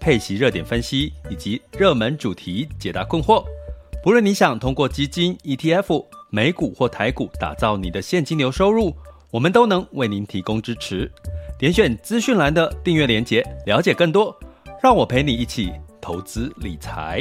配息热点分析以及热门主题解答困惑，不论你想通过基金、ETF、美股或台股打造你的现金流收入，我们都能为您提供支持。点选资讯栏的订阅链接，了解更多。让我陪你一起投资理财。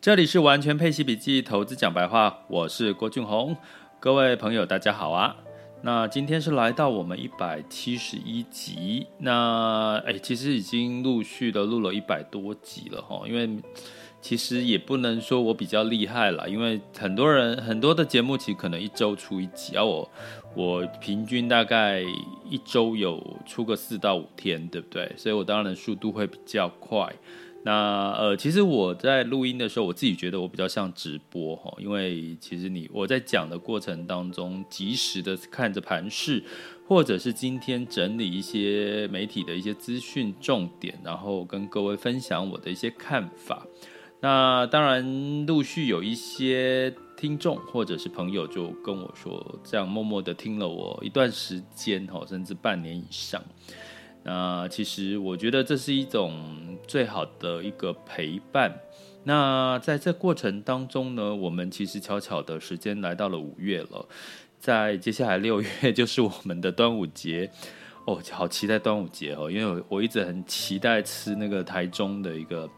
这里是完全配息笔记投资讲白话，我是郭俊宏，各位朋友大家好啊。那今天是来到我们一百七十一集，那哎，其实已经陆续的录了一百多集了哈，因为其实也不能说我比较厉害啦，因为很多人很多的节目其实可能一周出一集，而我我平均大概一周有出个四到五天，对不对？所以我当然速度会比较快。那呃，其实我在录音的时候，我自己觉得我比较像直播哈，因为其实你我在讲的过程当中，及时的看着盘势，或者是今天整理一些媒体的一些资讯重点，然后跟各位分享我的一些看法。那当然，陆续有一些听众或者是朋友就跟我说，这样默默的听了我一段时间哈，甚至半年以上。那其实我觉得这是一种最好的一个陪伴。那在这过程当中呢，我们其实悄悄的时间来到了五月了，在接下来六月 就是我们的端午节哦，好期待端午节哦，因为我我一直很期待吃那个台中的一个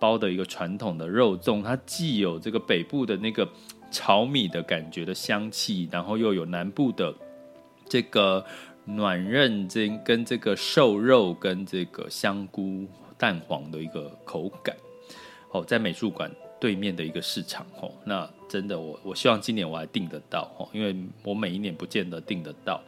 包的一个传统的肉粽，它既有这个北部的那个炒米的感觉的香气，然后又有南部的这个。暖韧这跟这个瘦肉跟这个香菇蛋黄的一个口感，哦，在美术馆对面的一个市场，哦，那真的我我希望今年我还订得到，哦，因为我每一年不见得订得到。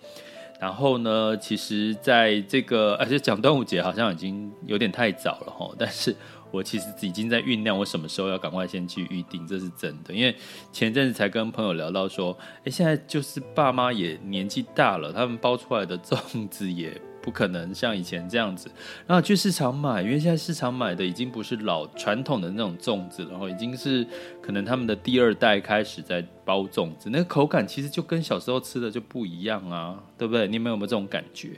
然后呢，其实在这个而且讲端午节好像已经有点太早了，哈，但是。我其实已经在酝酿，我什么时候要赶快先去预定，这是真的。因为前阵子才跟朋友聊到说，哎，现在就是爸妈也年纪大了，他们包出来的粽子也不可能像以前这样子，然后去市场买，因为现在市场买的已经不是老传统的那种粽子，然后已经是可能他们的第二代开始在包粽子，那个口感其实就跟小时候吃的就不一样啊，对不对？你们有没有这种感觉？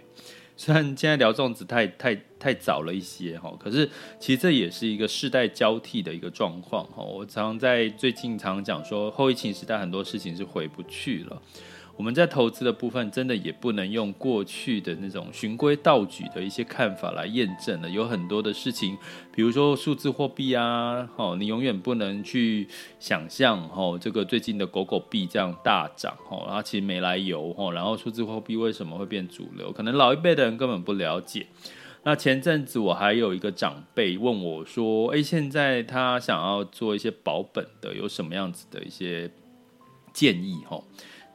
虽然现在聊粽子太太太早了一些哈，可是其实这也是一个世代交替的一个状况哈。我常在最近常讲说，后疫情时代很多事情是回不去了。我们在投资的部分，真的也不能用过去的那种循规蹈矩的一些看法来验证了。有很多的事情，比如说数字货币啊，哦，你永远不能去想象，哦，这个最近的狗狗币这样大涨，哦，然后其实没来由，哦，然后数字货币为什么会变主流？可能老一辈的人根本不了解。那前阵子我还有一个长辈问我说，哎，现在他想要做一些保本的，有什么样子的一些建议？哈。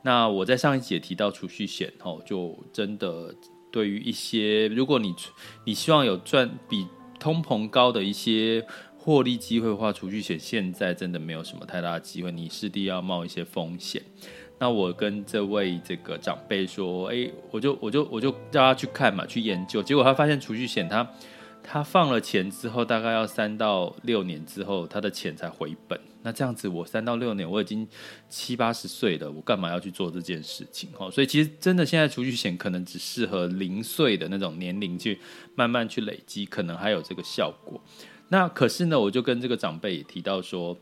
那我在上一集也提到储蓄险，吼，就真的对于一些，如果你你希望有赚比通膨高的一些获利机会的话，储蓄险现在真的没有什么太大的机会，你势必要冒一些风险。那我跟这位这个长辈说，哎，我就我就我就叫他去看嘛，去研究，结果他发现储蓄险他。他放了钱之后，大概要三到六年之后，他的钱才回本。那这样子，我三到六年，我已经七八十岁了，我干嘛要去做这件事情？哦，所以其实真的，现在储蓄险可能只适合零岁的那种年龄去慢慢去累积，可能还有这个效果。那可是呢，我就跟这个长辈也提到说，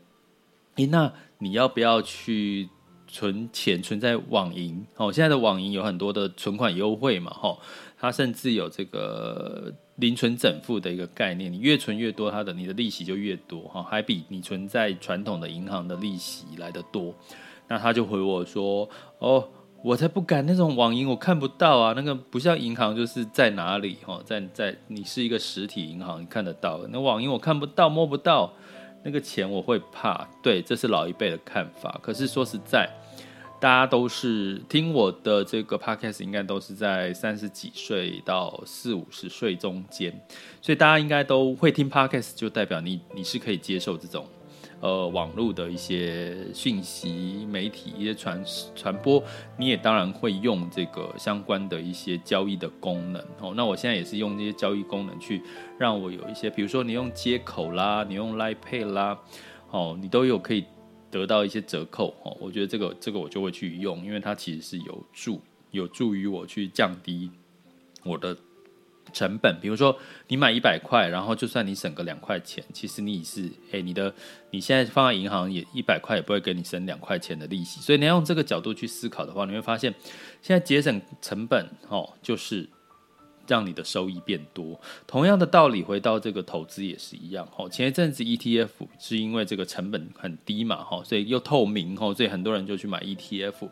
诶，那你要不要去存钱存在网银？哦，现在的网银有很多的存款优惠嘛，哈，它甚至有这个。零存整付的一个概念，你越存越多，它的你的利息就越多哈，还比你存在传统的银行的利息来得多。那他就回我说：“哦，我才不敢那种网银，我看不到啊，那个不像银行，就是在哪里哈，在在你是一个实体银行，你看得到。那网银我看不到，摸不到，那个钱我会怕。对，这是老一辈的看法。可是说实在，大家都是听我的这个 podcast，应该都是在三十几岁到四五十岁中间，所以大家应该都会听 podcast，就代表你你是可以接受这种。呃，网络的一些讯息、媒体一些传传播，你也当然会用这个相关的一些交易的功能哦。那我现在也是用这些交易功能去让我有一些，比如说你用接口啦，你用 Line Pay 啦，哦，你都有可以得到一些折扣哦。我觉得这个这个我就会去用，因为它其实是有助有助于我去降低我的。成本，比如说你买一百块，然后就算你省个两块钱，其实你是，哎，你的你现在放在银行也一百块也不会给你省两块钱的利息，所以你要用这个角度去思考的话，你会发现现在节省成本，哦，就是。让你的收益变多，同样的道理，回到这个投资也是一样。吼，前一阵子 ETF 是因为这个成本很低嘛，吼，所以又透明，吼，所以很多人就去买 ETF。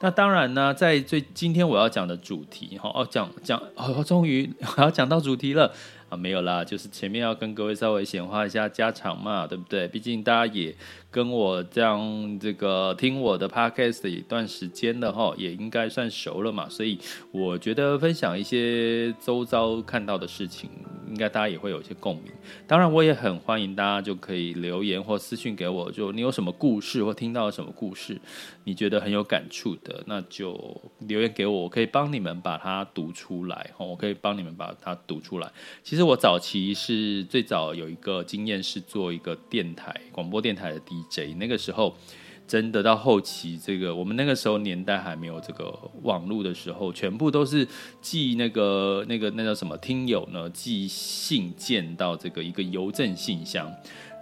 那当然呢，在最今天我要讲的主题，吼，哦，讲讲，哦，终于我要讲到主题了。啊，没有啦，就是前面要跟各位稍微闲话一下家常嘛，对不对？毕竟大家也跟我这样这个听我的 podcast 的一段时间了哈，也应该算熟了嘛，所以我觉得分享一些周遭看到的事情，应该大家也会有一些共鸣。当然，我也很欢迎大家就可以留言或私信给我，就你有什么故事或听到什么故事，你觉得很有感触的，那就留言给我，我可以帮你们把它读出来吼，我可以帮你们把它读出来。其实我早期是最早有一个经验是做一个电台广播电台的 DJ，那个时候真的到后期，这个我们那个时候年代还没有这个网络的时候，全部都是寄那个那个那叫什么听友呢？寄信件到这个一个邮政信箱，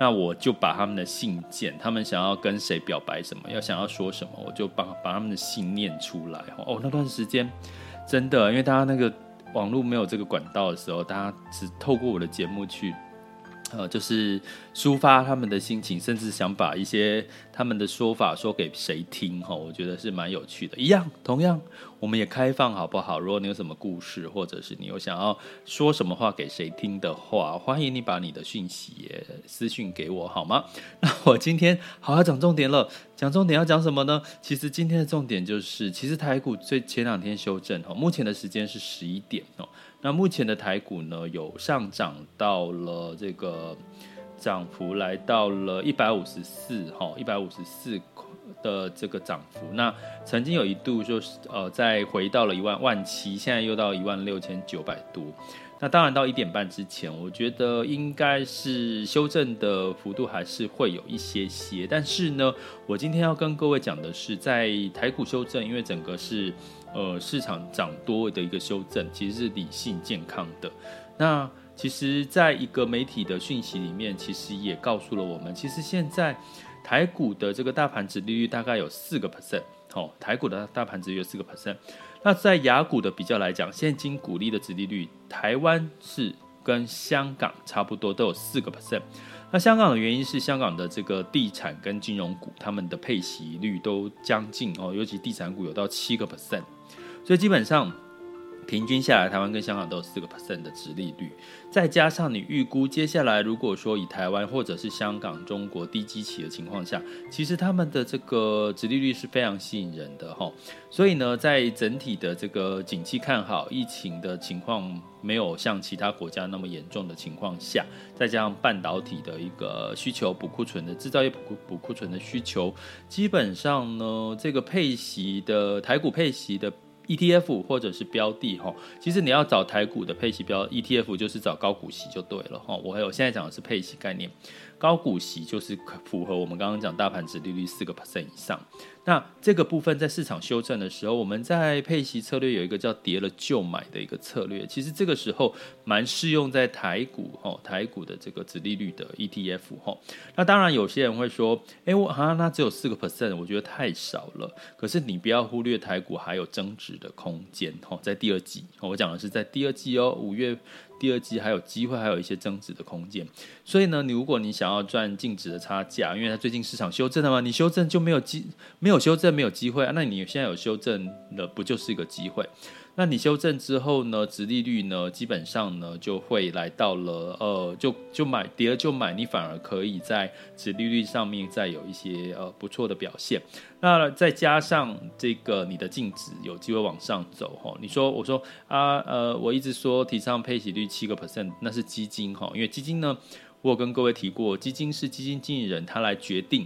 那我就把他们的信件，他们想要跟谁表白什么，要想要说什么，我就把把他们的信念出来。哦，那段时间真的，因为大家那个。网络没有这个管道的时候，大家只透过我的节目去。呃，就是抒发他们的心情，甚至想把一些他们的说法说给谁听哈，我觉得是蛮有趣的。一样，同样，我们也开放好不好？如果你有什么故事，或者是你有想要说什么话给谁听的话，欢迎你把你的讯息也私讯给我好吗？那我今天好好讲重点了，讲重点要讲什么呢？其实今天的重点就是，其实台股最前两天修正哈，目前的时间是十一点哦。那目前的台股呢，有上涨到了这个涨幅来到了一百五十四哈，一百五十四的这个涨幅。那曾经有一度就是呃，再回到了一万万七，现在又到一万六千九百多。那当然到一点半之前，我觉得应该是修正的幅度还是会有一些些。但是呢，我今天要跟各位讲的是，在台股修正，因为整个是。呃，市场涨多的一个修正，其实是理性健康的。那其实，在一个媒体的讯息里面，其实也告诉了我们，其实现在台股的这个大盘值利率大概有四个 percent，哦，台股的大盘值有四个 percent。那在雅股的比较来讲，现金股利的殖利率，台湾是跟香港差不多，都有四个 percent。那香港的原因是香港的这个地产跟金融股，他们的配息率都将近哦，尤其地产股有到七个 percent，所以基本上。平均下来，台湾跟香港都有四个 percent 的殖利率，再加上你预估接下来，如果说以台湾或者是香港、中国低基期的情况下，其实他们的这个殖利率是非常吸引人的哈。所以呢，在整体的这个景气看好、疫情的情况没有像其他国家那么严重的情况下，再加上半导体的一个需求、补库存的制造业补补库存的需求，基本上呢，这个配息的台股配息的。ETF 或者是标的哈，其实你要找台股的配息标 ETF，就是找高股息就对了哈。我还有现在讲的是配息概念。高股息就是符合我们刚刚讲大盘殖利率四个 percent 以上。那这个部分在市场修正的时候，我们在配息策略有一个叫跌了就买的一个策略。其实这个时候蛮适用在台股哈，台股的这个殖利率的 ETF 哈。那当然有些人会说，哎，我好像那只有四个 percent，我觉得太少了。可是你不要忽略台股还有增值的空间哈，在第二季，我讲的是在第二季哦，五月。第二季还有机会，还有一些增值的空间。所以呢，你如果你想要赚净值的差价，因为它最近市场修正了嘛，你修正就没有机，没有修正没有机会啊。那你现在有修正了，不就是一个机会？那你修正之后呢，殖利率呢，基本上呢就会来到了呃，就就买跌了就买，你反而可以在殖利率上面再有一些呃不错的表现。那再加上这个你的净值有机会往上走哈，你说我说啊呃，我一直说提倡配息率七个 percent，那是基金哈，因为基金呢，我有跟各位提过，基金是基金经理人他来决定。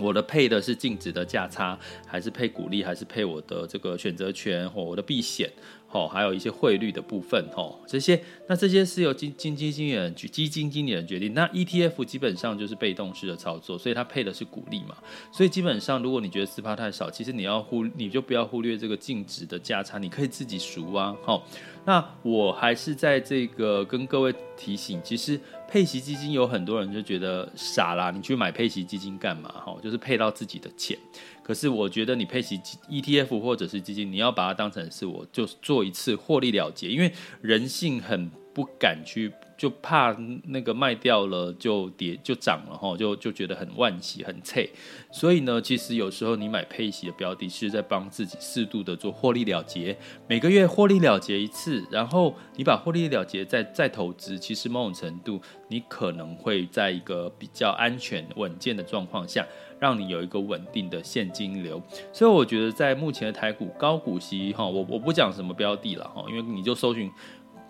我的配的是净值的价差，还是配股利，还是配我的这个选择权或我的避险，吼，还有一些汇率的部分，吼，这些，那这些是由基金经理人、基金经理人决定。那 ETF 基本上就是被动式的操作，所以它配的是股利嘛，所以基本上如果你觉得四趴太少，其实你要忽，你就不要忽略这个净值的价差，你可以自己赎啊，吼。那我还是在这个跟各位提醒，其实配息基金有很多人就觉得傻啦，你去买配息基金干嘛？哈，就是配到自己的钱。可是我觉得你配息 ETF 或者是基金，你要把它当成是我就做一次获利了结，因为人性很不敢去。就怕那个卖掉了就跌就涨了哈，就就觉得很万喜很脆，所以呢，其实有时候你买配息的标的，是在帮自己适度的做获利了结，每个月获利了结一次，然后你把获利了结再再投资，其实某种程度你可能会在一个比较安全稳健的状况下，让你有一个稳定的现金流。所以我觉得在目前的台股高股息哈，我我不讲什么标的了哈，因为你就搜寻。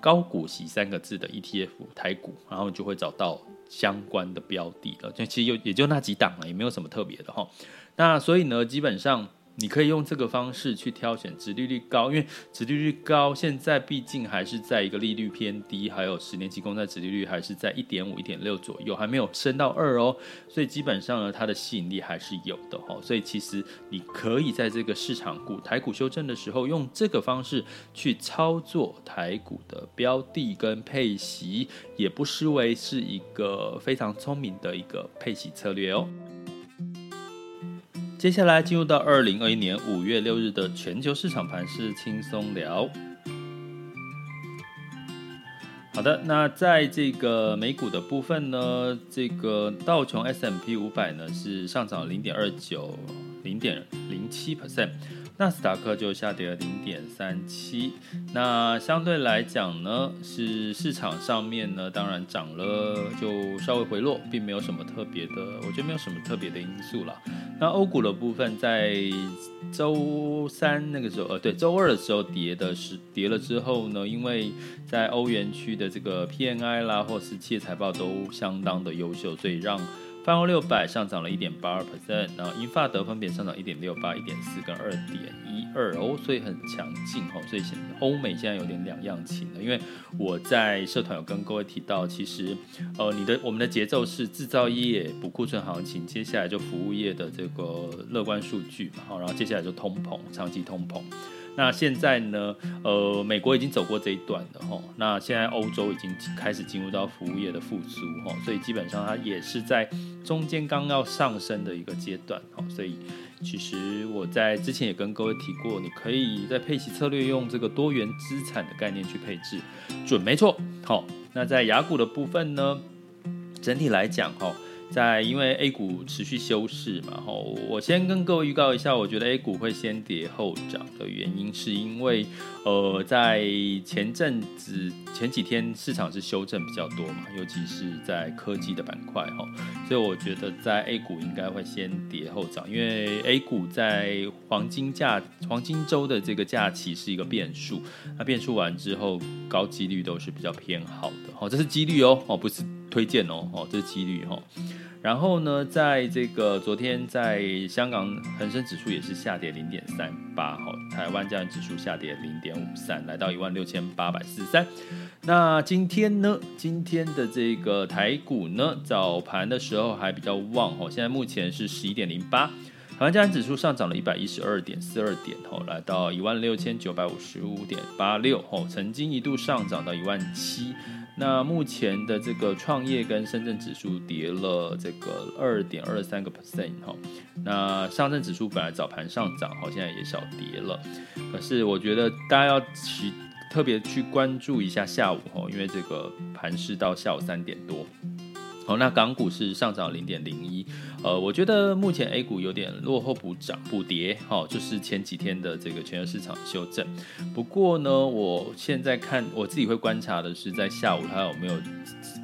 高股息三个字的 ETF 台股，然后就会找到相关的标的了。就其实也就那几档了，也没有什么特别的哈。那所以呢，基本上。你可以用这个方式去挑选殖利率高，因为殖利率高，现在毕竟还是在一个利率偏低，还有十年期公债殖利率还是在一点五、一点六左右，还没有升到二哦，所以基本上呢，它的吸引力还是有的哈。所以其实你可以在这个市场股台股修正的时候，用这个方式去操作台股的标的跟配息，也不失为是一个非常聪明的一个配息策略哦。接下来进入到二零二一年五月六日的全球市场盘势轻松聊。好的，那在这个美股的部分呢，这个道琼 s m p 五百呢是上涨零点二九，零点零七 percent。纳斯达克就下跌了零点三七，那相对来讲呢，是市场上面呢，当然涨了就稍微回落，并没有什么特别的，我觉得没有什么特别的因素啦。那欧股的部分在周三那个时候，呃，对，周二的时候跌的是跌了之后呢，因为在欧元区的这个 PMI 啦，或是企业财报都相当的优秀，所以让。泛欧六百上涨了一点八二 percent，然后英法德分别上涨一点六八、一点四跟二点一二哦，所以很强劲哦，所以现欧美现在有点两样情了。因为我在社团有跟各位提到，其实呃，你的我们的节奏是制造业补库存行情，接下来就服务业的这个乐观数据嘛，然后接下来就通膨，长期通膨。那现在呢？呃，美国已经走过这一段了哈。那现在欧洲已经开始进入到服务业的复苏哈，所以基本上它也是在中间刚要上升的一个阶段哈。所以其实我在之前也跟各位提过，你可以在配息策略用这个多元资产的概念去配置，准没错。好，那在雅股的部分呢，整体来讲哈。在因为 A 股持续休市嘛，吼，我先跟各位预告一下，我觉得 A 股会先跌后涨的原因，是因为呃，在前阵子前几天市场是修正比较多嘛，尤其是在科技的板块哈，所以我觉得在 A 股应该会先跌后涨，因为 A 股在黄金假黄金周的这个假期是一个变数，那变数完之后，高几率都是比较偏好的，哦，这是几率哦，哦，不是。推荐哦，哦，这是几率哈。然后呢，在这个昨天，在香港恒生指数也是下跌零点三八，哈，台湾加权指数下跌零点五三，来到一万六千八百四十三。那今天呢，今天的这个台股呢，早盘的时候还比较旺，哈，现在目前是十一点零八，台湾加权指数上涨了一百一十二点四二点，哈，来到一万六千九百五十五点八六，哈，曾经一度上涨到一万七。那目前的这个创业跟深圳指数跌了这个二点二三个 percent 哈，那上证指数本来早盘上涨，好，现在也小跌了。可是我觉得大家要去特别去关注一下下午哈，因为这个盘是到下午三点多，那港股是上涨零点零一，呃，我觉得目前 A 股有点落后补涨补跌，哦，就是前几天的这个全球市场修正。不过呢，我现在看我自己会观察的是，在下午它有没有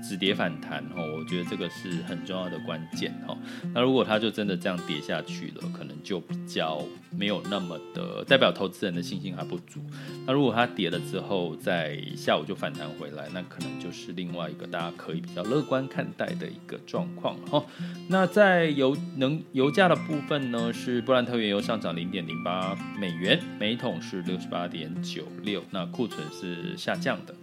止跌反弹，哈，我觉得这个是很重要的关键，哈。那如果它就真的这样跌下去了，可能就比较没有那么的代表投资人的信心还不足。那如果它跌了之后，在下午就反弹回来，那可能就是另外一个大家可以比较乐观看待的一个状况哈。那在油能油价的部分呢，是布兰特原油上涨零点零八美元，每桶是六十八点九六，那库存是下降的。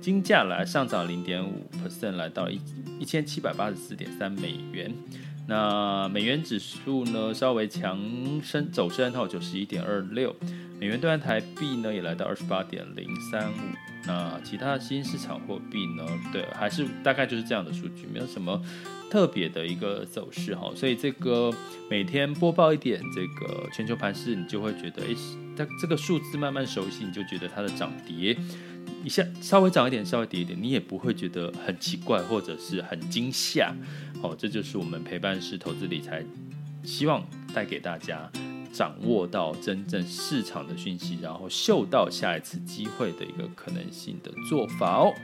金价来上涨零点五 percent，来到一一千七百八十四点三美元。那美元指数呢，稍微强升走升到九十一点二六，美元兑换台币呢也来到二十八点零三五。那其他新市场货币呢，对，还是大概就是这样的数据，没有什么特别的一个走势哈。所以这个每天播报一点这个全球盘势，你就会觉得，哎，它这个数字慢慢熟悉，你就觉得它的涨跌。一下稍微涨一点，稍微跌一点，你也不会觉得很奇怪或者是很惊吓。哦，这就是我们陪伴式投资理财，希望带给大家掌握到真正市场的讯息，然后嗅到下一次机会的一个可能性的做法哦。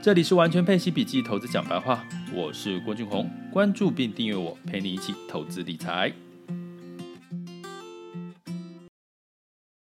这里是完全配息笔记投资讲白话，我是郭俊宏，关注并订阅我，陪你一起投资理财。